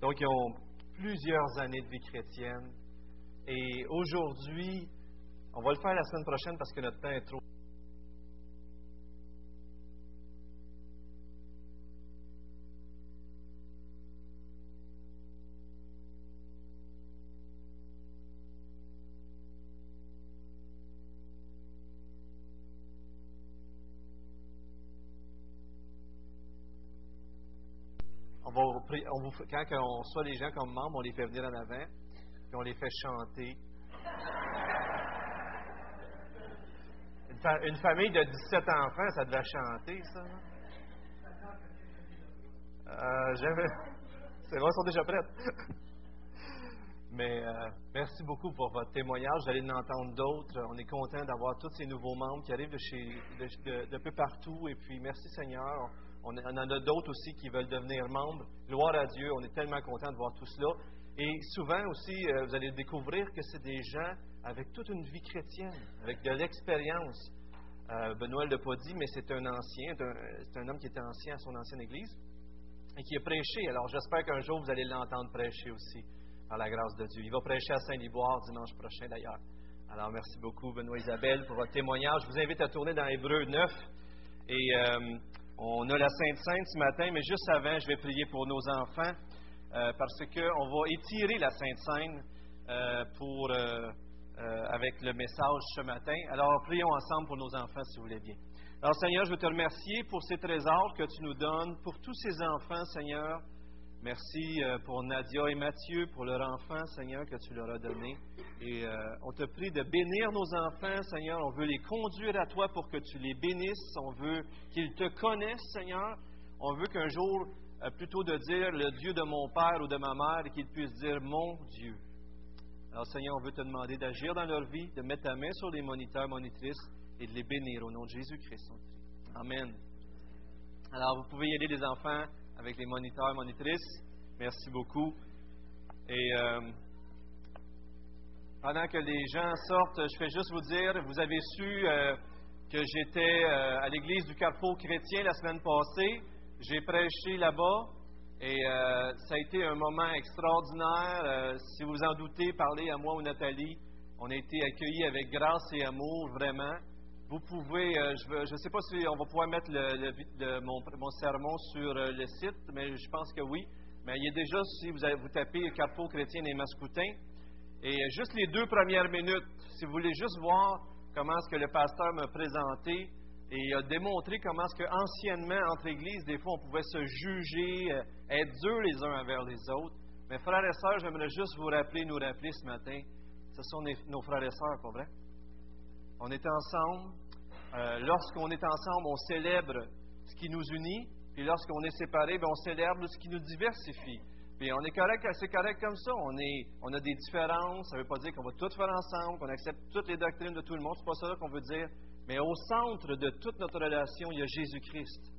Donc, ils ont plusieurs années de vie chrétienne. Et aujourd'hui, on va le faire la semaine prochaine parce que notre temps est trop. On vous quand on soit les gens comme membres, on les fait venir en avant, puis on les fait chanter. Une, fa- une famille de 17 enfants, ça devait chanter, ça. Euh, C'est vrai, ils sont déjà prêts. Mais euh, merci beaucoup pour votre témoignage. Vous allez en entendre d'autres. On est content d'avoir tous ces nouveaux membres qui arrivent de, chez, de peu partout. Et puis, merci Seigneur. On, en a d'autres aussi qui veulent devenir membres. Gloire à Dieu. On est tellement content de voir tout cela. Et souvent aussi, euh, vous allez découvrir que c'est des gens avec toute une vie chrétienne, avec de l'expérience. Euh, Benoît ne l'a pas dit, mais c'est un ancien, c'est un- c'est un homme qui était ancien à son ancienne église et qui a prêché. Alors j'espère qu'un jour vous allez l'entendre prêcher aussi, par la grâce de Dieu. Il va prêcher à Saint-Liboire dimanche prochain d'ailleurs. Alors merci beaucoup Benoît Isabelle pour votre témoignage. Je vous invite à tourner dans Hébreu 9 et euh, on a la Sainte Sainte ce matin, mais juste avant, je vais prier pour nos enfants euh, parce qu'on va étirer la Sainte Sainte euh, euh, avec le message ce matin. Alors prions ensemble pour nos enfants si vous voulez bien. Alors Seigneur, je veux te remercier pour ces trésors que tu nous donnes, pour tous ces enfants, Seigneur. Merci euh, pour Nadia et Mathieu, pour leur enfant, Seigneur, que tu leur as donné. Et euh, on te prie de bénir nos enfants, Seigneur. On veut les conduire à toi pour que tu les bénisses. On veut qu'ils te connaissent, Seigneur. On veut qu'un jour, euh, plutôt de dire le Dieu de mon père ou de ma mère, qu'ils puissent dire mon Dieu. Alors, Seigneur, on veut te demander d'agir dans leur vie, de mettre ta main sur les moniteurs, monitrices et de les bénir au nom de Jésus-Christ. Amen. Alors, vous pouvez y aller, les enfants, avec les moniteurs, monitrices. Merci beaucoup. Et euh, pendant que les gens sortent, je fais juste vous dire, vous avez su euh, que j'étais euh, à l'église du Carrefour chrétien la semaine passée. J'ai prêché là-bas et ça a été un moment extraordinaire. Si vous en doutez, parlez à moi ou Nathalie. On a été accueillis avec grâce et amour, vraiment. Vous pouvez, euh, je ne sais pas si on va pouvoir mettre le, mon, mon sermon sur euh, le site, mais je pense que oui. Mais il y a déjà, si vous, avez, tapez Carrefour chrétien et euh, juste les deux premières minutes, si vous voulez juste voir comment est-ce que le pasteur m'a présenté et a démontré comment est-ce que anciennement entre églises, des fois, on pouvait se juger, être durs les uns envers les autres. Mais frères et sœurs, j'aimerais juste vous rappeler, nous rappeler ce matin, ce sont nos frères et sœurs, pas vrai? On est ensemble. Euh, lorsqu'on est ensemble, on célèbre ce qui nous unit. Puis lorsqu'on est séparés, ben, on célèbre ce qui nous diversifie. Puis on est correct, c'est correct comme ça. On a des différences. Ça ne veut pas dire qu'on va tout faire ensemble, qu'on accepte toutes les doctrines de tout le monde. C'est pas ça qu'on veut dire. Mais au centre de toute notre relation, il y a Jésus-Christ.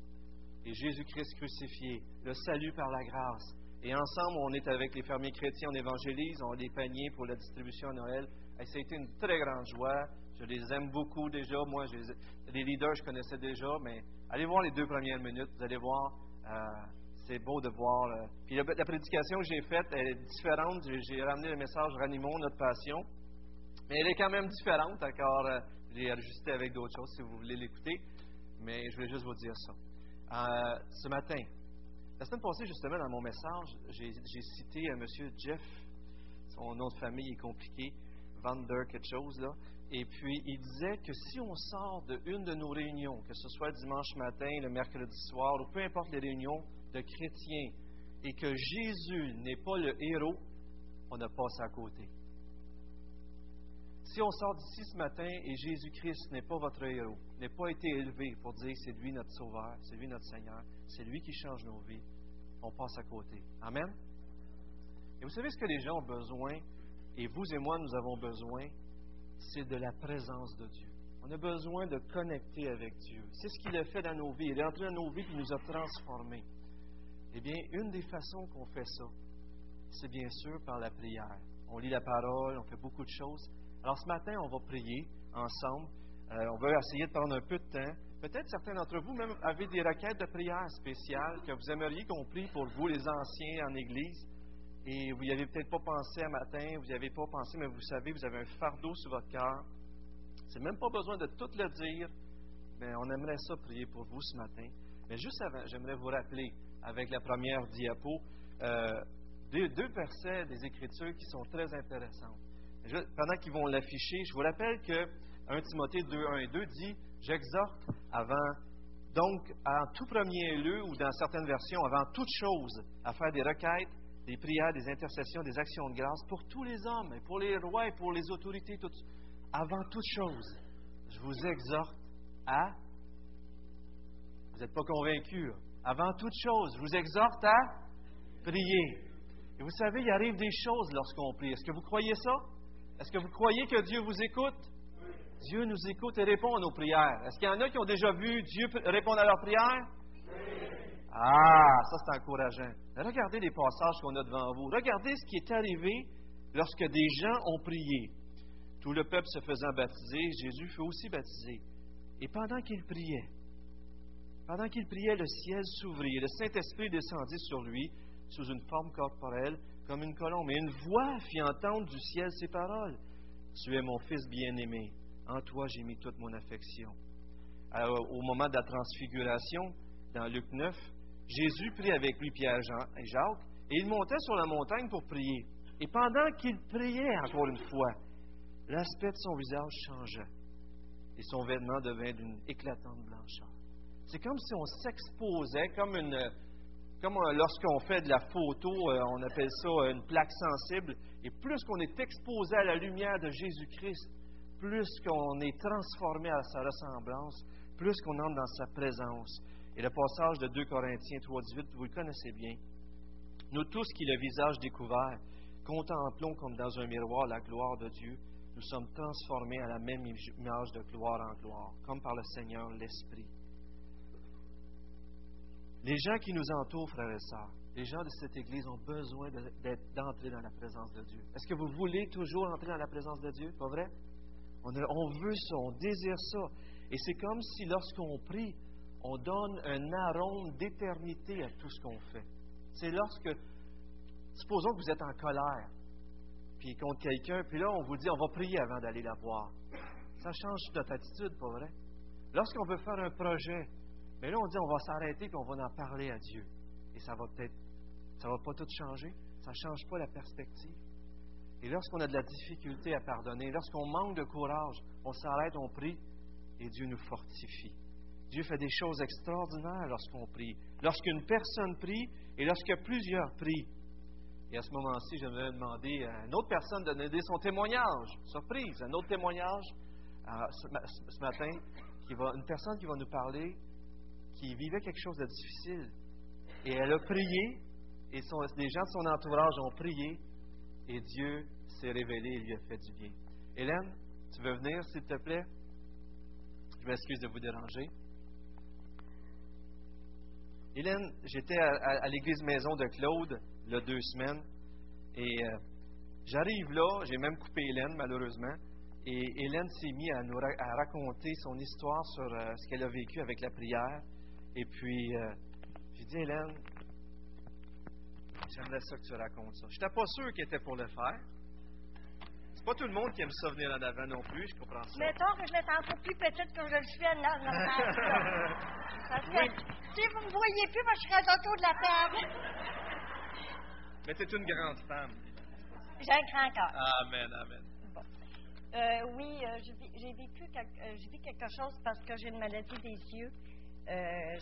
Et Jésus-Christ crucifié, le salut par la grâce. Et ensemble, on est avec les fermiers chrétiens, on évangélise, on a des paniers pour la distribution à Noël. Et ça a été une très grande joie. Je les aime beaucoup déjà. Moi, je les, leaders, je connaissais déjà, mais allez voir les deux premières minutes. Vous allez voir, euh, c'est beau de voir. euh, Puis la, prédication que j'ai faite, elle est différente. J'ai, ramené le message Ranimons, notre passion. Mais elle est quand même différente encore. euh, j'ai ajusté avec d'autres choses si vous voulez l'écouter. Mais je voulais juste vous dire ça. Euh, ce matin, la semaine passée, justement, dans mon message, j'ai, cité monsieur Jeff. Son nom de famille est compliqué. Vander quelque chose, là. Et puis, il disait que si on sort de une de nos réunions, que ce soit dimanche matin, le mercredi soir, ou peu importe les réunions de chrétiens, et que Jésus n'est pas le héros, on a passé à côté. Si on sort d'ici ce matin et Jésus-Christ n'est pas votre héros, n'est pas été élevé pour dire c'est lui notre Sauveur, c'est lui notre Seigneur, c'est lui qui change nos vies, on passe à côté. Amen? Et vous savez ce que les gens ont besoin, et vous et moi nous avons besoin, c'est de la présence de Dieu. On a besoin de connecter avec Dieu. C'est ce qu'il a fait dans nos vies. Il est entré dans nos vies et nous a transformés. Eh bien, une des façons qu'on fait ça, c'est bien sûr par la prière. On lit la parole, on fait beaucoup de choses. Alors ce matin, on va prier ensemble. Euh, on va essayer de prendre un peu de temps. Peut-être certains d'entre vous même avez des requêtes de prière spéciales que vous aimeriez qu'on prie pour vous, les anciens en Église. Et vous n'y avez peut-être pas pensé un matin, vous n'y avez pas pensé, mais vous savez, vous avez un fardeau sur votre cœur. C'est même pas besoin de tout le dire, mais on aimerait ça prier pour vous ce matin. Mais juste avant, j'aimerais vous rappeler, avec la première diapo, euh, deux, deux, versets des Écritures qui sont très intéressants. pendant qu'ils vont l'afficher, je vous rappelle que 1 Timothée 2, 1 et 2 dit J'exhorte avant, donc, en tout premier lieu, ou dans certaines versions, avant toute chose, à faire des requêtes, des prières, des intercessions, des actions de grâce pour tous les hommes, et pour les rois et pour les autorités, avant toute chose. Je vous exhorte à. Vous n'êtes pas convaincus. Avant toute chose, je vous exhorte à prier. Et vous savez, il arrive des choses lorsqu'on prie. Est-ce que vous croyez ça? Est-ce que vous croyez que Dieu vous écoute? Dieu nous écoute et répond à nos prières. Est-ce qu'il y en a qui ont déjà vu Dieu répondre à leurs prières? Ah, ça c'est encourageant. Regardez les passages qu'on a devant vous. Regardez ce qui est arrivé lorsque des gens ont prié. Tout le peuple se faisant baptiser, Jésus fut aussi baptisé. Et pendant qu'il priait, pendant qu'il priait, le ciel s'ouvrit et le Saint-Esprit descendit sur lui sous une forme corporelle comme une colombe. Et une voix fit entendre du ciel ces paroles. Tu es mon fils bien-aimé. En toi j'ai mis toute mon affection. au moment de la transfiguration, dans Luc 9, Jésus prit avec lui Pierre Jean et Jacques, et il montait sur la montagne pour prier. Et pendant qu'il priait encore une fois, l'aspect de son visage changea, et son vêtement devint d'une éclatante blancheur. C'est comme si on s'exposait, comme une, comme lorsqu'on fait de la photo, euh, on appelle ça une plaque sensible, et plus qu'on est exposé à la lumière de Jésus-Christ, plus qu'on est transformé à sa ressemblance, plus qu'on entre dans sa présence. Et le passage de 2 Corinthiens 3.18, vous le connaissez bien. Nous tous qui, le visage découvert, contemplons comme dans un miroir la gloire de Dieu, nous sommes transformés à la même image de gloire en gloire, comme par le Seigneur l'Esprit. Les gens qui nous entourent, frères et sœurs, les gens de cette Église ont besoin d'entrer dans la présence de Dieu. Est-ce que vous voulez toujours entrer dans la présence de Dieu? Pas vrai? On, on veut ça, on désire ça. Et c'est comme si lorsqu'on prie, on donne un arôme d'éternité à tout ce qu'on fait. C'est lorsque, supposons que vous êtes en colère, puis contre quelqu'un, puis là, on vous dit, on va prier avant d'aller la voir. Ça change notre attitude, pas vrai? Lorsqu'on veut faire un projet, mais là, on dit, on va s'arrêter, puis on va en parler à Dieu. Et ça va peut-être, ça va pas tout changer. Ça ne change pas la perspective. Et lorsqu'on a de la difficulté à pardonner, lorsqu'on manque de courage, on s'arrête, on prie, et Dieu nous fortifie. Dieu fait des choses extraordinaires lorsqu'on prie. Lorsqu'une personne prie et lorsque plusieurs prient. Et à ce moment-ci, je vais demander à une autre personne de donner son témoignage. Surprise, un autre témoignage euh, ce, matin, une personne qui va nous parler, qui vivait quelque chose de difficile. Et elle a prié, et son, les gens de son entourage ont prié, et Dieu s'est révélé et lui a fait du bien. Hélène, tu veux venir, s'il te plaît? Je m'excuse de vous déranger. Hélène, j'étais à, l'église maison de Claude, il deux semaines, et euh, j'arrive là, j'ai même coupé Hélène, malheureusement, et Hélène s'est mise à nous raconter son histoire sur euh, ce qu'elle a vécu avec la prière. Et puis, euh, j'ai dit, Hélène, j'aimerais ça que tu racontes ça. Je n'étais pas sûr qu'elle était pour le faire. C'est pas tout le monde qui aime ça venir en avant non plus, je comprends ça. Mettons que je m'étais encore plus petite que je le suis à. Parce que si vous ne me voyez plus, moi, je serais autour de la table. Mais tu es une grande femme. J'ai un grand cœur. Amen, amen. Bon. Euh, oui, euh, j'ai vécu quelque, euh, vu quelque chose parce que j'ai une maladie des yeux.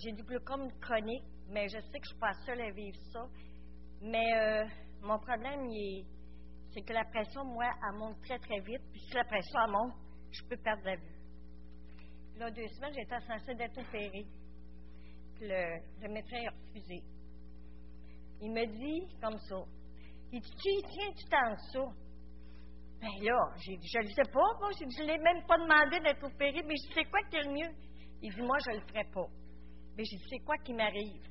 J'ai du glaucome chronique, mais je sais que je ne suis pas seule à vivre ça. Mais mon problème, il est c'est que la pression, moi, elle monte très, très vite. Puis si la pression monte, je peux perdre la vue. Là, deux semaines, j'étais censée d'être opérée. Puis le, le, médecin a refusé. Il me dit comme ça. Il dit, tiens, tu t'en ça. Ben là, j'ai dit, je ne sais pas, moi. je ne l'ai même pas demandé d'être opérée, mais je sais quoi qui est le mieux. Il dit, moi, je ne le ferai pas. Mais je sais quoi qui m'arrive?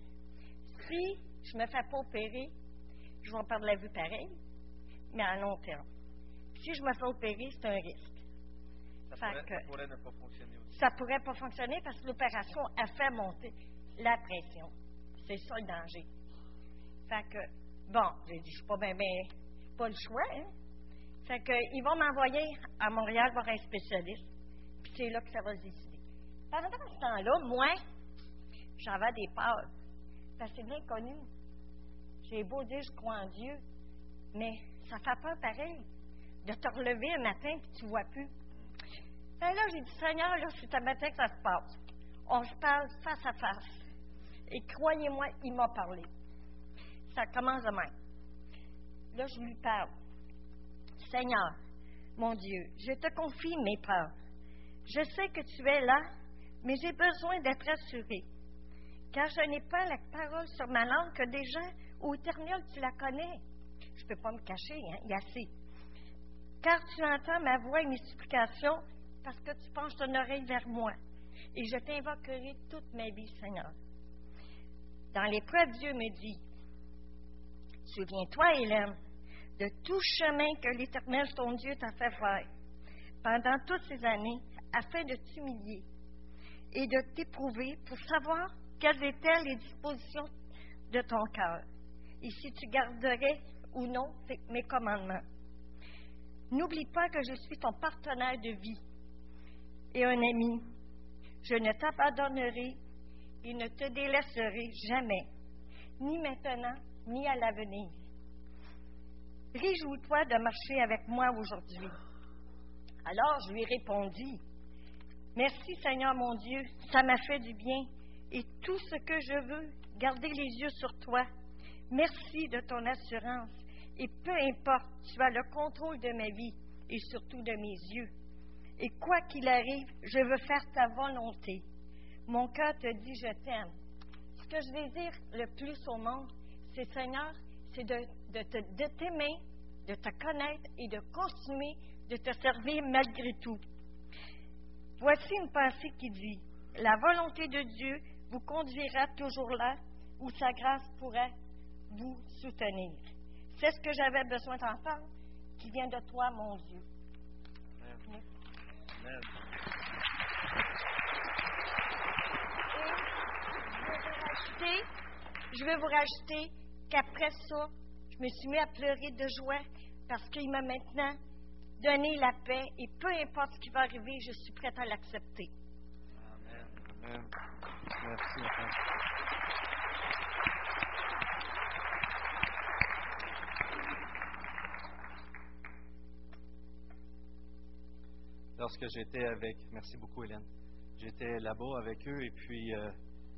Si je me fais pas opérer, je vais perdre la vue pareil mais à long terme. Si je me fais opérer, c'est un risque. Ça, pourrait, ne pas fonctionner aussi. Ça pourrait pas fonctionner parce que l'opération a fait monter la pression. C'est ça le danger. Fait que Bon, j'ai dit, je suis pas bien, ben, pas le choix, hein. Fait qu'ils vont m'envoyer à Montréal voir un spécialiste. Puis c'est là que ça va se décider. Pendant ce temps-là, moi, j'avais des peurs. Parce que c'est bien connu. J'ai beau dire je crois en Dieu, mais ça fait peur pareil de te relever un matin et tu ne vois plus. Et là, j'ai dit, Seigneur, là, c'est un matin que ça se passe. On se parle face à face. Et croyez-moi, il m'a parlé. Ça commence demain. Là, je lui parle. Seigneur, mon Dieu, je te confie mes peurs. Je sais que tu es là, mais j'ai besoin d'être assuré. Car je n'ai pas la parole sur ma langue que déjà, au éternel, tu la connais. Je ne peux pas me cacher, hein, il y a assez. Car tu entends ma voix et mes supplications parce que tu penches ton oreille vers moi. Et je t'invoquerai toute ma vie, Seigneur. Dans l'épreuve, Dieu me dit, Souviens-toi, Hélène, de tout chemin que l'Éternel, ton Dieu, t'a fait faire pendant toutes ces années, afin de t'humilier et de t'éprouver pour savoir quelles étaient les dispositions de ton cœur et si tu garderais ou non mes commandements. N'oublie pas que je suis ton partenaire de vie et un ami. Je ne t'abandonnerai et ne te délaisserai jamais, ni maintenant, ni à l'avenir. Réjouis-toi de marcher avec moi aujourd'hui. Alors je lui répondis, Merci Seigneur mon Dieu, ça m'a fait du bien et tout ce que je veux, garder les yeux sur toi. Merci de ton assurance et peu importe, tu as le contrôle de ma vie et surtout de mes yeux. Et quoi qu'il arrive, je veux faire ta volonté. Mon cœur te dit je t'aime. Ce que je désire le plus au monde, c'est Seigneur, c'est de, de t'aimer, de te connaître et de continuer de te servir malgré tout. Voici une pensée qui dit, la volonté de Dieu vous conduira toujours là où sa grâce pourrait vous soutenir. C'est ce que j'avais besoin d'entendre, qui vient de toi, mon Dieu. Amen. Amen. Et je vais vous rajouter qu'après ça, je me suis mis à pleurer de joie parce qu'il m'a maintenant donné la paix et peu importe ce qui va arriver, je suis prête à l'accepter. Amen. Amen. Merci. Lorsque j'étais avec, merci beaucoup Hélène, j'étais là-bas avec eux et puis euh,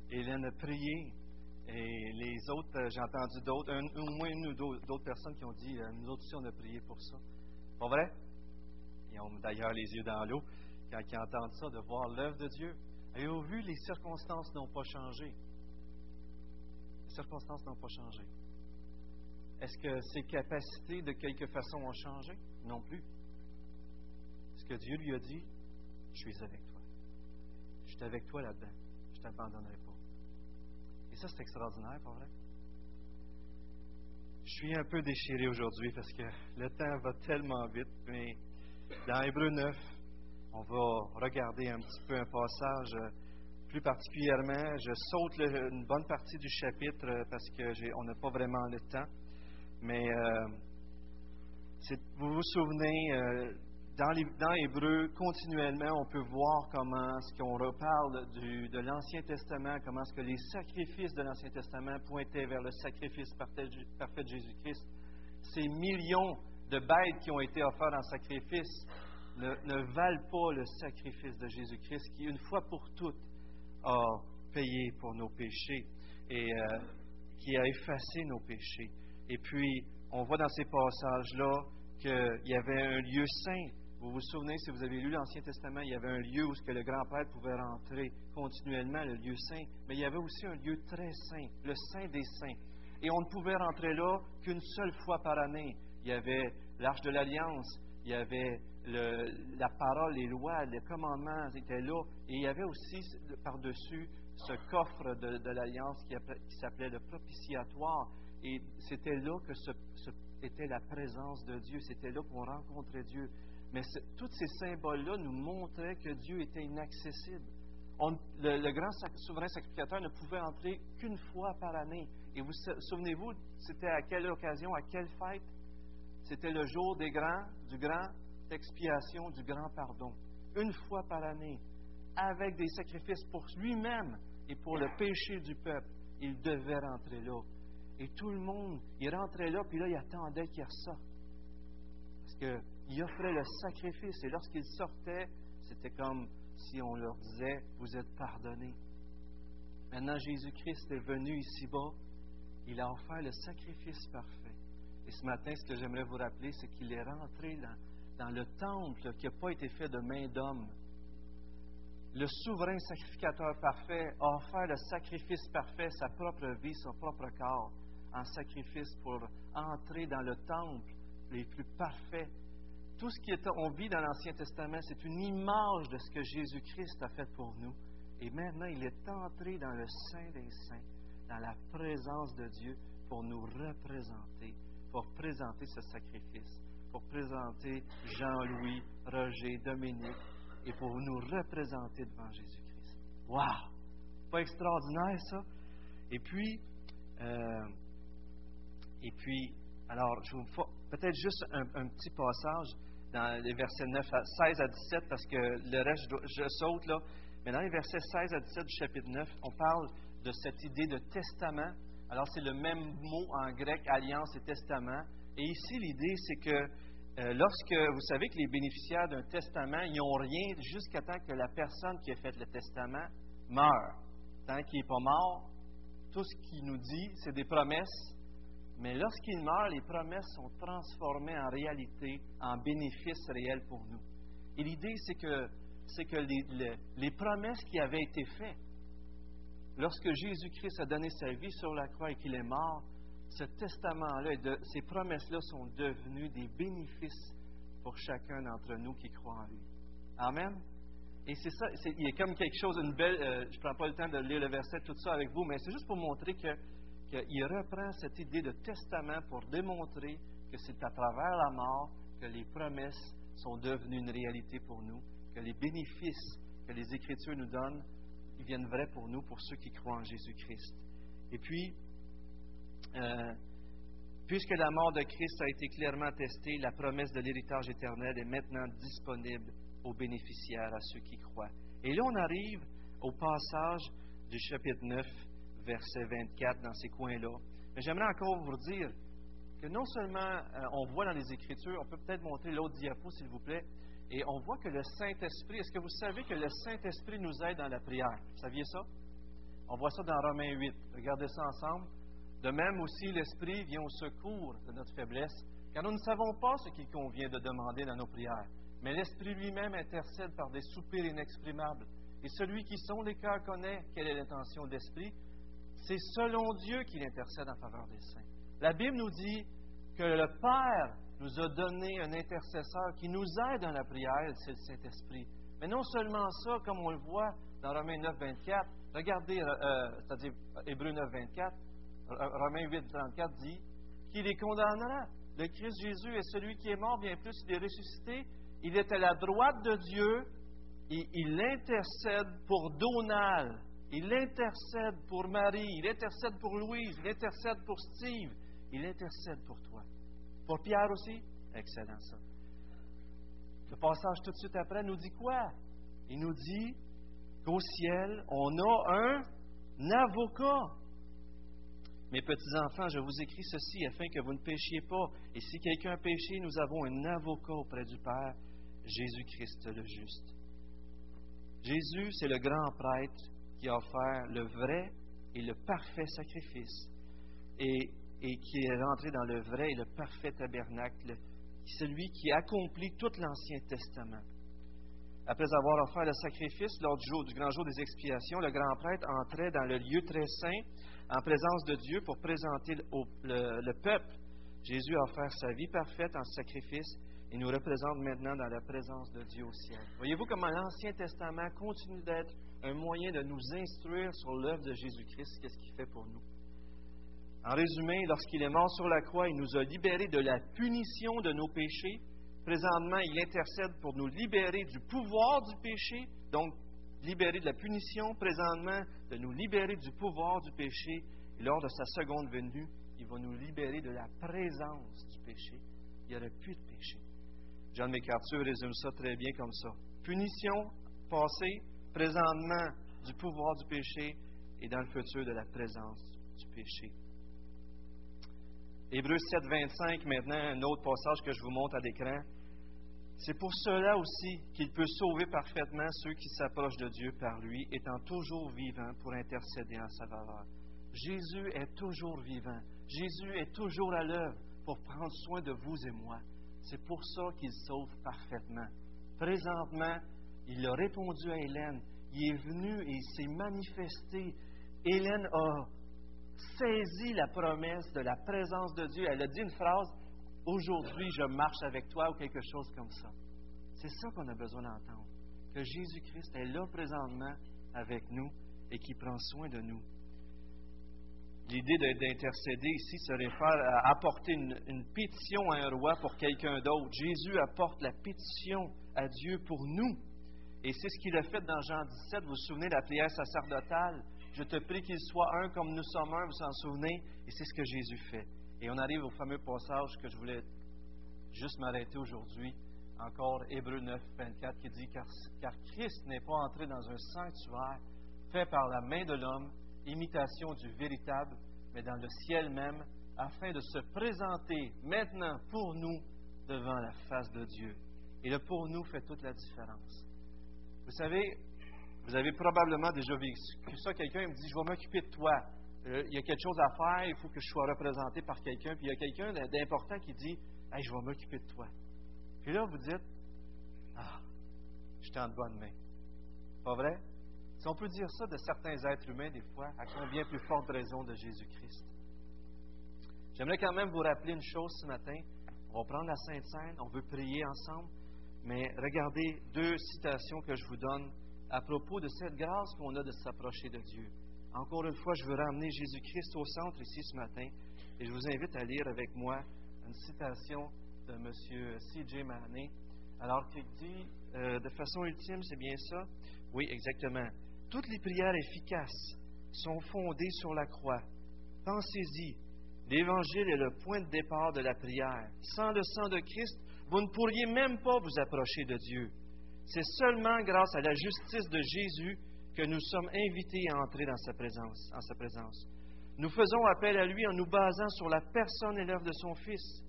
Hélène a prié et les autres, euh, j'ai entendu d'autres, au moins une ou d'autres personnes qui ont dit, euh, nous aussi on a prié pour ça. Pas vrai? Ils ont d'ailleurs les yeux dans l'eau quand ils entendent ça, de voir l'œuvre de Dieu. Et au vu, les circonstances n'ont pas changé? Les circonstances n'ont pas changé. Est-ce que ses capacités de quelque façon ont changé? Non plus que Dieu lui a dit, je suis avec toi. Je suis avec toi là-dedans. Je ne t'abandonnerai pas. Et ça, c'est extraordinaire, pas vrai? Je suis un peu déchiré aujourd'hui parce que le temps va tellement vite, mais dans Hébreu 9, on va regarder un petit peu un passage euh, plus particulièrement. Je saute une bonne partie du chapitre euh, parce qu'on n'a pas vraiment le temps. Mais euh, vous vous souvenez, dans Hébreu, continuellement, on peut voir comment ce qu'on reparle de l'Ancien Testament, comment ce que les sacrifices de l'Ancien Testament pointaient vers le sacrifice parfait, de Jésus-Christ. Ces millions de bêtes qui ont été offertes en sacrifice ne, valent pas le sacrifice de Jésus-Christ qui, une fois pour toutes, a payé pour nos péchés et euh, qui a effacé nos péchés. Et puis, on voit dans ces passages-là qu'il y avait un lieu saint vous vous souvenez, si vous avez lu l'Ancien Testament, il y avait un lieu où le grand-père pouvait rentrer continuellement, le lieu saint, mais il y avait aussi un lieu très saint, le saint des saints. Et on ne pouvait rentrer là qu'une seule fois par année. Il y avait l'arche de l'Alliance, il y avait la parole, les lois, les commandements étaient là, et il y avait aussi par-dessus ce coffre de, l'Alliance qui, s'appelait le propitiatoire. Et c'était là que était la présence de Dieu, c'était là qu'on rencontrait Dieu. Mais tous ces symboles-là nous montraient que Dieu était inaccessible. le, grand souverain sacrificateur ne pouvait entrer qu'une fois par année. Et vous souvenez-vous, c'était à quelle occasion, à quelle fête? C'était le jour des grands, du grand expiation, du grand pardon. Une fois par année, avec des sacrifices pour lui-même et pour le péché du peuple, il devait rentrer là. Et tout le monde, il rentrait là, puis là, il attendait qu'il ressorte. Parce qu'il offrait le sacrifice, et lorsqu'il sortait, c'était comme si on leur disait, vous êtes pardonnés. Maintenant, Jésus-Christ est venu ici-bas, il a offert le sacrifice parfait. Et ce matin, ce que j'aimerais vous rappeler, c'est qu'il est rentré dans, dans le temple qui n'a pas été fait de main d'homme. Le souverain sacrificateur parfait a offert le sacrifice parfait, sa propre vie, son propre corps, en sacrifice pour entrer dans le temple les plus parfaits tout ce qu'on vit dans l'Ancien Testament, c'est une image de ce que Jésus-Christ a fait pour nous. Et maintenant, il est entré dans le Saint des Saints, dans la présence de Dieu, pour nous représenter, pour présenter ce sacrifice, pour présenter Jean-Louis, Roger, Dominique, et pour nous représenter devant Jésus-Christ. Wow! Pas extraordinaire, ça? Et puis, euh, et puis, alors, je vous peut-être juste un petit passage dans les versets 9 à 16 à 17, parce que le reste, je, saute là. Mais dans les versets 16 à 17 du chapitre 9, on parle de cette idée de testament. Alors, c'est le même mot en grec, alliance et testament. Et ici, l'idée, c'est que euh, lorsque vous savez que les bénéficiaires d'un testament, ils n'ont rien jusqu'à temps que la personne qui a fait le testament meure. Tant qu'il n'est pas mort, tout ce qu'il nous dit, c'est des promesses mais lorsqu'il meurt, les promesses sont transformées en réalité, en bénéfices réels pour nous. Et l'idée, c'est que, c'est que les, les, promesses qui avaient été faites, lorsque Jésus-Christ a donné sa vie sur la croix et qu'il est mort, ce testament-là, ces promesses-là sont devenues des bénéfices pour chacun d'entre nous qui croit en lui. Amen. Et c'est ça, il y a comme quelque chose, une belle. Euh, je ne prends pas le temps de lire le verset, tout ça avec vous, mais c'est juste pour montrer que qu'il reprend cette idée de testament pour démontrer que c'est à travers la mort que les promesses sont devenues une réalité pour nous, que les bénéfices que les Écritures nous donnent, ils viennent vrais pour nous, pour ceux qui croient en Jésus-Christ. Et puis, euh, puisque la mort de Christ a été clairement attestée, la promesse de l'héritage éternel est maintenant disponible aux bénéficiaires, à ceux qui croient. Et là, on arrive au passage du chapitre 9 verset 24 dans ces coins-là. Mais j'aimerais encore vous dire que non seulement euh, on voit dans les Écritures, on peut peut-être montrer l'autre diapo, s'il vous plaît, et on voit que le Saint-Esprit, est-ce que vous savez que le Saint-Esprit nous aide dans la prière? Vous saviez ça? On voit ça dans Romains 8. Regardez ça ensemble. De même aussi, l'Esprit vient au secours de notre faiblesse, car nous ne savons pas ce qu'il convient de demander dans nos prières. Mais l'Esprit lui-même intercède par des soupirs inexprimables. Et celui qui sont les cœurs connaît quelle est l'intention d'Esprit, c'est selon Dieu qu'il intercède en faveur des saints. La Bible nous dit que le Père nous a donné un intercesseur qui nous aide dans la prière, c'est le Saint-Esprit. Mais non seulement ça, comme on le voit dans Romains 9, 24, regardez, euh, euh, c'est-à-dire Hébreu 9, 24, Romains 8, 34 dit qu'il est condamnera. Le Christ Jésus est celui qui est mort, bien plus, il est ressuscité. Il est à la droite de Dieu et il intercède pour Donal, il intercède pour Marie, il intercède pour Louise, il intercède pour Steve, il intercède pour toi. Pour Pierre aussi? Excellent ça. Le passage tout de suite après nous dit quoi? Il nous dit qu'au ciel, on a un avocat. Mes petits-enfants, je vous écris ceci afin que vous ne péchiez pas. Et si quelqu'un péché, nous avons un avocat auprès du Père, Jésus-Christ le juste. Jésus, c'est le grand prêtre qui a offert le vrai et le parfait sacrifice et, qui est rentré dans le vrai et le parfait tabernacle, celui qui accomplit tout l'Ancien Testament. Après avoir offert le sacrifice lors du, jour, du grand jour des expiations, le grand prêtre entrait dans le lieu très saint en présence de Dieu pour présenter le peuple. Jésus a offert sa vie parfaite en sacrifice et nous représente maintenant dans la présence de Dieu au ciel. Voyez-vous comment l'Ancien Testament continue d'être un moyen de nous instruire sur l'œuvre de Jésus-Christ, qu'est-ce qu'il fait pour nous? En résumé, lorsqu'il est mort sur la croix, il nous a libérés de la punition de nos péchés. Présentement, il intercède pour nous libérer du pouvoir du péché. Donc, libérer de la punition présentement, de nous libérer du pouvoir du péché. Et lors de sa seconde venue, il va nous libérer de la présence du péché. Il n'y aurait plus de péché. John MacArthur résume ça très bien comme ça. Punition passée, présentement du pouvoir du péché et dans le futur de la présence du péché. Hébreux 7, 25, maintenant, un autre passage que je vous montre à l'écran. C'est pour cela aussi qu'il peut sauver parfaitement ceux qui s'approchent de Dieu par lui, étant toujours vivant pour intercéder en sa faveur. Jésus est toujours vivant. Jésus est toujours à l'œuvre pour prendre soin de vous et moi. C'est pour ça qu'il sauve parfaitement. Présentement, il a répondu à Hélène. Il est venu et il s'est manifesté. Hélène a saisi la promesse de la présence de Dieu. Elle a dit une phrase, aujourd'hui je marche avec toi ou quelque chose comme ça. C'est ça qu'on a besoin d'entendre. Que Jésus-Christ est là présentement avec nous et qui prend soin de nous. L'idée d'intercéder ici se réfère à apporter une, pétition à un roi pour quelqu'un d'autre. Jésus apporte la pétition à Dieu pour nous. Et c'est ce qu'il a fait dans Jean 17. Vous vous souvenez de la prière sacerdotale? Je te prie qu'il soit un comme nous sommes un, vous vous en souvenez? Et c'est ce que Jésus fait. Et on arrive au fameux passage que je voulais juste m'arrêter aujourd'hui. Encore Hébreu 9, 24 qui dit car Christ n'est pas entré dans un sanctuaire fait par la main de l'homme, imitation du véritable, mais dans le ciel même, afin de se présenter maintenant pour nous devant la face de Dieu. Et le pour nous fait toute la différence. Vous savez, vous avez probablement déjà vécu ça. Quelqu'un me dit Je vais m'occuper de toi. Euh, il y a quelque chose à faire, il faut que je sois représenté par quelqu'un. Puis il y a quelqu'un d'important qui dit je vais m'occuper de toi. Puis là, vous dites Ah, je suis en bonne main. Pas vrai? Si on peut dire ça de certains êtres humains, des fois, à combien plus forte raison de Jésus-Christ? J'aimerais quand même vous rappeler une chose ce matin. On va prendre la Sainte Seine, on veut prier ensemble, mais regardez deux citations que je vous donne à propos de cette grâce qu'on a de s'approcher de Dieu. Encore une fois, je veux ramener Jésus-Christ au centre ici ce matin et je vous invite à lire avec moi une citation de M. C.J. Manet, alors qu'il dit euh, de façon ultime, c'est bien ça? Oui, exactement. Toutes les prières efficaces sont fondées sur la croix. Pensez-y, l'Évangile est le point de départ de la prière. Sans le sang de Christ, vous ne pourriez même pas vous approcher de Dieu. C'est seulement grâce à la justice de Jésus que nous sommes invités à entrer dans sa présence, en sa présence. Nous faisons appel à lui en nous basant sur la personne et l'œuvre de son Fils.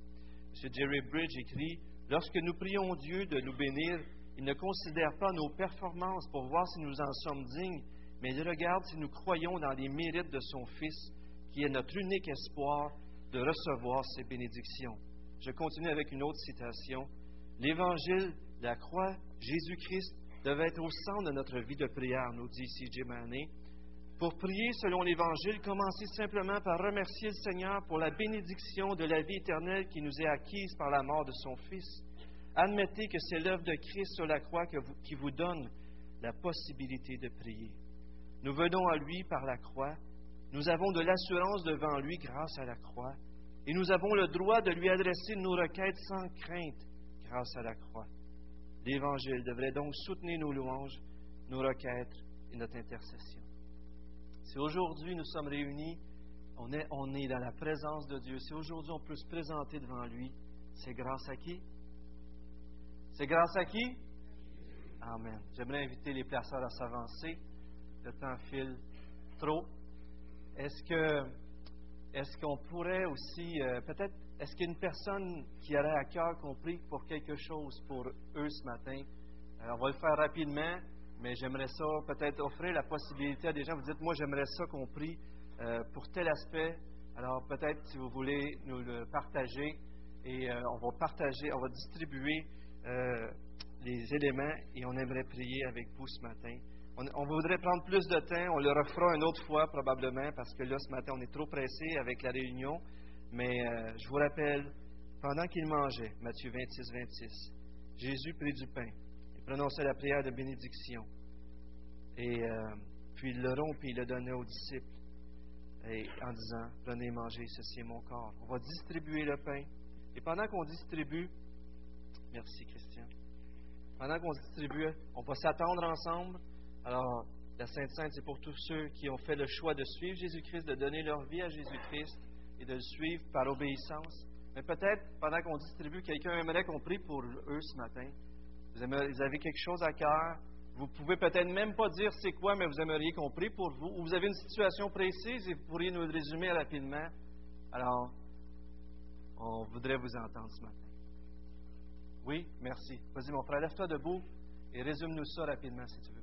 M. Jerry Bridge écrit Lorsque nous prions Dieu de nous bénir, il ne considère pas nos performances pour voir si nous en sommes dignes, mais il regarde si nous croyons dans les mérites de son Fils, qui est notre unique espoir de recevoir ses bénédictions. Je continue avec une autre citation. L'Évangile, la croix, Jésus-Christ devait être au centre de notre vie de prière, nous dit C.J. Manet. Pour prier selon l'Évangile, commencez simplement par remercier le Seigneur pour la bénédiction de la vie éternelle qui nous est acquise par la mort de son Fils. Admettez que c'est l'œuvre de Christ sur la croix qui vous donne la possibilité de prier. Nous venons à lui par la croix. Nous avons de l'assurance devant lui grâce à la croix. Et nous avons le droit de lui adresser nos requêtes sans crainte grâce à la croix. L'Évangile devrait donc soutenir nos louanges, nos requêtes et notre intercession. Si aujourd'hui nous sommes réunis, on est, on est dans la présence de Dieu, si aujourd'hui on peut se présenter devant lui, c'est grâce à qui? C'est grâce à qui? Amen. J'aimerais inviter les placeurs à s'avancer. Le temps file trop. Est-ce que est-ce qu'on pourrait aussi euh, peut-être est-ce qu'il y a une personne qui aurait à cœur qu'on prie pour quelque chose pour eux ce matin? Alors, on va le faire rapidement, mais j'aimerais ça peut-être offrir la possibilité à des gens. Vous dites, moi, j'aimerais ça qu'on prie euh, pour tel aspect. Alors, peut-être, si vous voulez nous le partager, et euh, on va partager, on va distribuer euh, les éléments et on aimerait prier avec vous ce matin. On, voudrait prendre plus de temps, on le refera une autre fois probablement parce que là, ce matin, on est trop pressé avec la réunion. Mais euh, je vous rappelle, pendant qu'il mangeait, Matthieu 26, 26, Jésus prit du pain et prononçait la prière de bénédiction. Et euh, puis il le rompit et le donnait aux disciples et, en disant, prenez et mangez, ceci est mon corps. On va distribuer le pain. Et pendant qu'on distribue, merci Christian, pendant qu'on distribue, on va s'attendre ensemble Alors, la Sainte Sainte, c'est pour tous ceux qui ont fait le choix de suivre Jésus-Christ, de donner leur vie à Jésus-Christ et de le suivre par obéissance. Mais peut-être, pendant qu'on distribue, quelqu'un aimerait qu'on prie pour eux ce matin. Vous avez quelque chose à cœur. Vous pouvez peut-être même pas dire c'est quoi, mais vous aimeriez qu'on prie pour vous. Ou vous avez une situation précise et vous pourriez nous le résumer rapidement. Alors, on voudrait vous entendre ce matin. Oui, merci. Vas-y, mon frère, lève-toi debout et résume-nous ça rapidement si tu veux.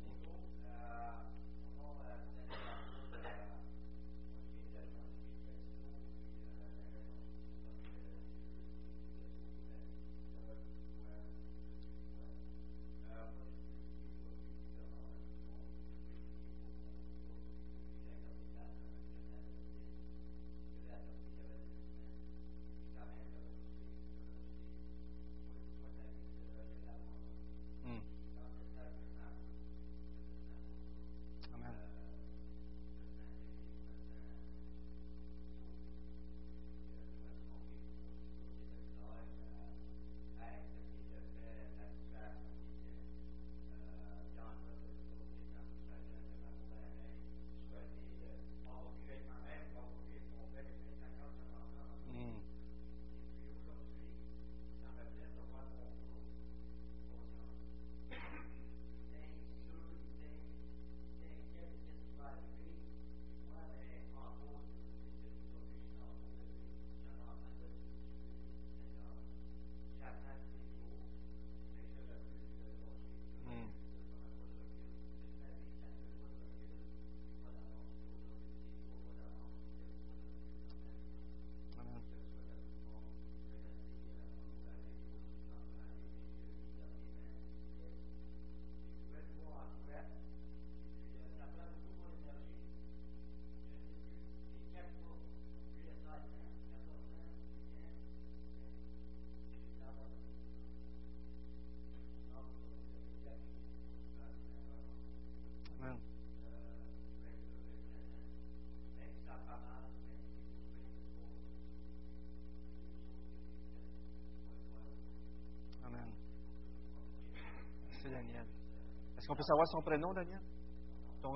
Qu'on peut savoir son prénom, Daniel?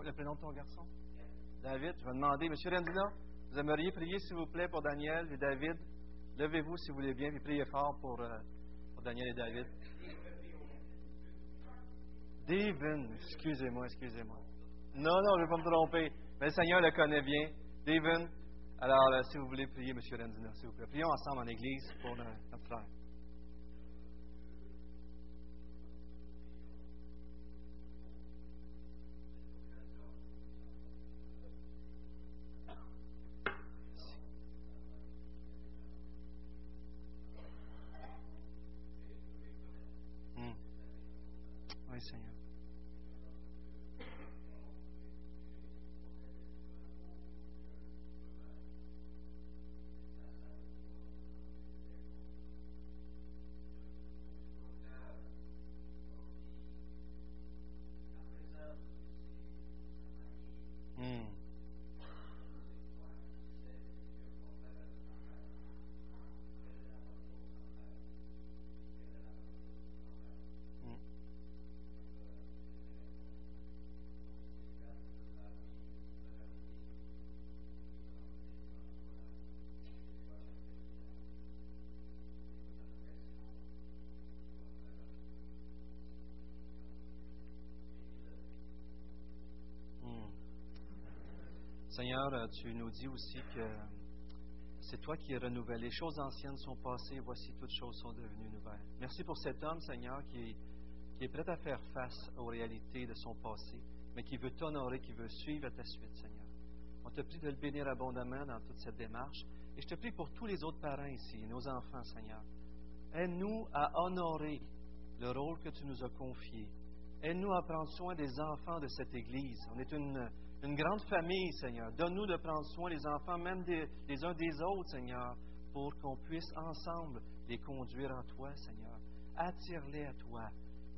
le prénom de ton garçon? David, je vais demander, Monsieur Rendina, vous aimeriez prier, s'il vous plaît, pour Daniel et David? Levez-vous, si vous voulez bien, et priez fort pour, euh, Daniel et David. David, excusez-moi, excusez-moi. Non, non, je ne vais pas me tromper. Mais le Seigneur le connaît bien. David, alors, euh, si vous voulez prier, M. Rendina, s'il vous plaît. Prions ensemble en Église pour euh, notre frère. Seigneur, euh, tu nous dis aussi que c'est toi qui renouvelles. Les choses anciennes sont passées, voici toutes choses sont devenues nouvelles. Merci pour cet homme, Seigneur, qui est, qui est prêt à faire face aux réalités de son passé, mais qui veut t'honorer, qui veut suivre ta suite, Seigneur. On te prie de le bénir abondamment dans toute cette démarche. Et je te prie pour tous les autres parents ici, nos enfants, Seigneur. Aide-nous à honorer le rôle que tu nous as confié. Aide-nous à prendre soin des enfants de cette Église. On est une, une grande famille, Seigneur. Donne-nous de prendre soin des enfants, même des, uns des autres, Seigneur, pour qu'on puisse ensemble les conduire en toi, Seigneur. Attire-les à toi.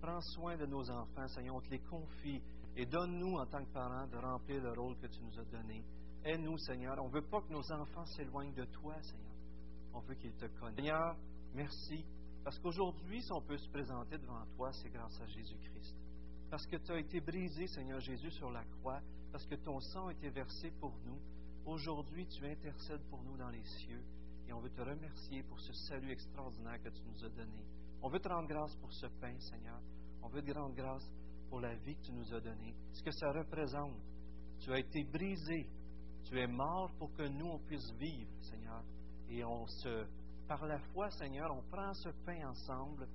Prends soin de nos enfants, Seigneur. On te les confie. Et donne-nous, en tant que parents, de remplir le rôle que tu nous as donné. Aide-nous, Seigneur. On ne veut pas que nos enfants s'éloignent de toi, Seigneur. On veut qu'ils te connaissent. Seigneur, merci. Parce qu'aujourd'hui, si on peut se présenter devant toi, c'est grâce à Jésus-Christ. Parce que tu as été brisé, Seigneur Jésus, sur la croix, parce que ton sang a été versé pour nous. Aujourd'hui, tu intercèdes pour nous dans les cieux et on veut te remercier pour ce salut extraordinaire que tu nous as donné. On veut te rendre grâce pour ce pain, Seigneur. On veut te rendre grâce pour la vie que tu nous as donnée. Ce que ça représente. Tu as été brisé. Tu es mort pour que nous, on puisse vivre, Seigneur. Et on se, par la foi, Seigneur, on prend ce pain ensemble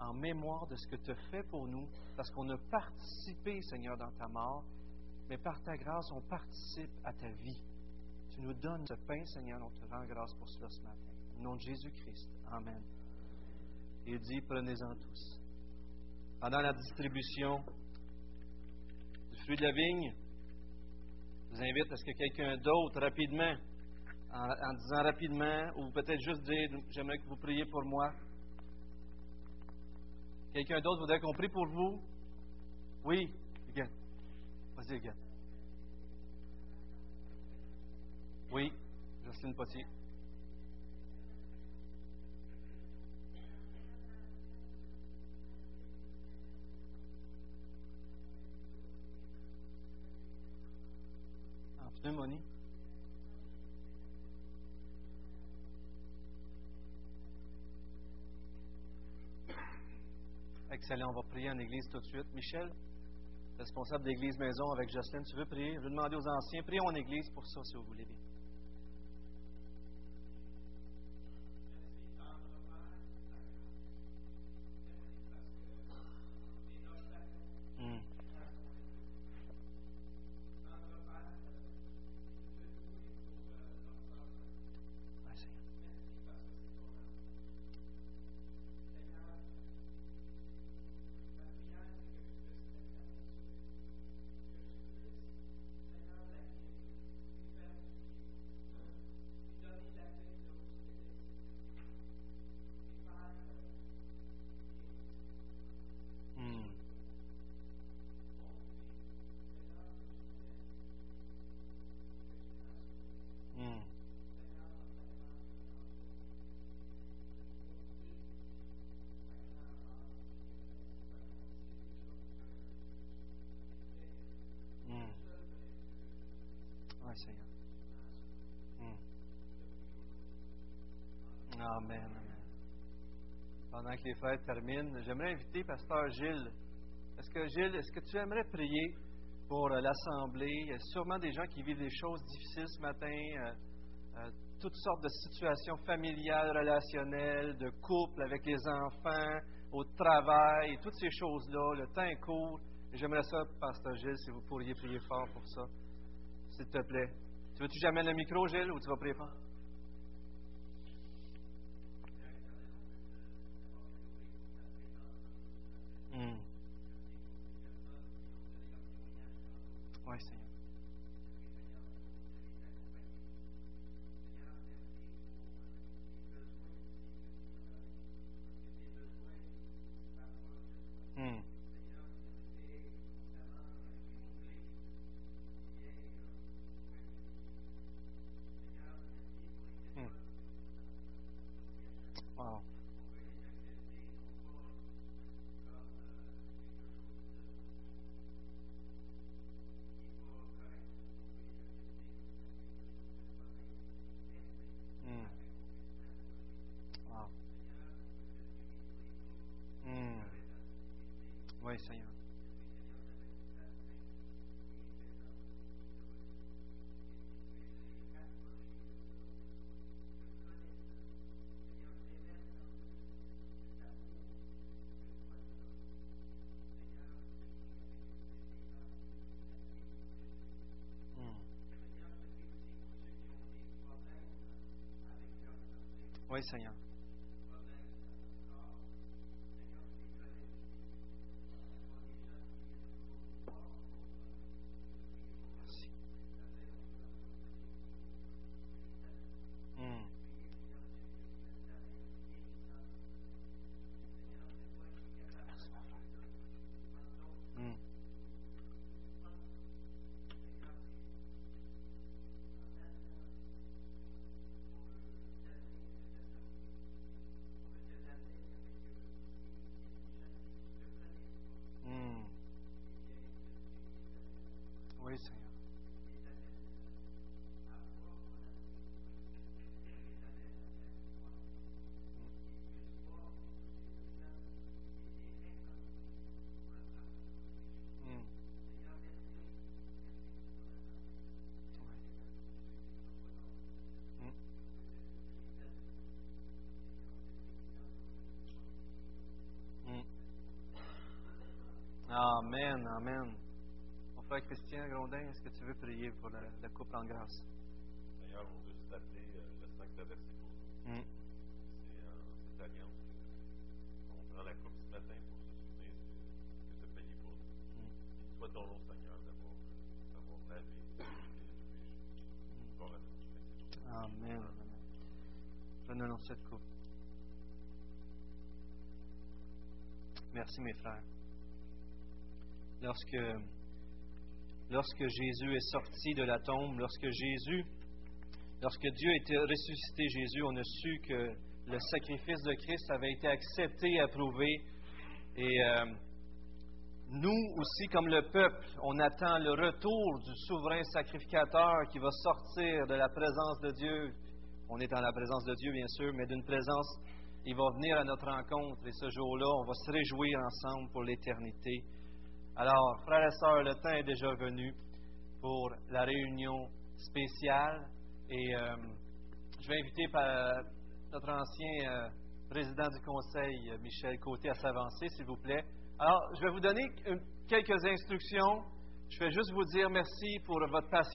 en mémoire de ce que tu as fait pour nous, parce qu'on a participé, Seigneur, dans ta mort, mais par ta grâce, on participe à ta vie. Tu nous donnes ce pain, Seigneur, on te rend grâce pour cela ce matin. Au nom de Jésus-Christ. Amen. Il dit, prenez-en tous. Pendant la distribution du fruit de la vigne, je vous invite à ce que quelqu'un d'autre, rapidement, en, en, disant rapidement, ou peut-être juste dire, j'aimerais que vous priez pour moi. Quelqu'un d'autre voudrait qu'on prie pour vous? Oui, again. Vas-y, again. Oui, Jocelyne Potier. En pneumonie. Excellent, on va prier en église tout de suite. Michel, responsable d'église maison avec Jocelyne, tu veux prier? Je vais demander aux anciens, prions en église pour ça si vous voulez bien. Amen. Pendant que les fêtes terminent, j'aimerais inviter Pasteur Gilles. Est-ce que Gilles, est-ce que tu aimerais prier pour euh, l'Assemblée? Il y a sûrement des gens qui vivent des choses difficiles ce matin, euh, euh, toutes sortes de situations familiales, relationnelles, de couple avec les enfants, au travail, toutes ces choses-là. Le temps est court. J'aimerais ça, Pasteur Gilles, si vous pourriez prier fort pour ça, s'il te plaît. Tu veux-tu j'amène le micro, Gilles, ou tu vas prier fort? Oui, Seigneur. Oui, Seigneur. Amen, Amen. Mon frère Christian Grondin, est-ce que tu veux prier pour le, le couple en grâce? D'ailleurs, on veut juste appeler euh, le sang que tu as versé pour nous. Mm. C'est euh, cette alliance. que- On prend la coupe ce matin pour se souvenir de ce que tu as payé pour nous. Qu'il soit ton nom, Seigneur, d'avoir d'avoir lavé et. Amen. Amen. Prenons cette coupe. Merci, mes frères. Lorsque, lorsque Jésus est sorti de la tombe, lorsque Jésus, lorsque Dieu était ressuscité Jésus, on a su que le sacrifice de Christ avait été accepté, approuvé. Et euh, nous aussi, comme le peuple, on attend le retour du souverain sacrificateur qui va sortir de la présence de Dieu. On est dans la présence de Dieu, bien sûr, mais d'une présence, il va venir à notre rencontre. Et ce jour-là, on va se réjouir ensemble pour l'éternité. Alors, frères et sœurs, le temps est déjà venu pour la réunion spéciale. Et euh, je vais inviter notre ancien euh, président du conseil, Michel Côté, à s'avancer, s'il vous plaît. Alors, je vais vous donner quelques instructions. Je vais juste vous dire merci pour votre patience.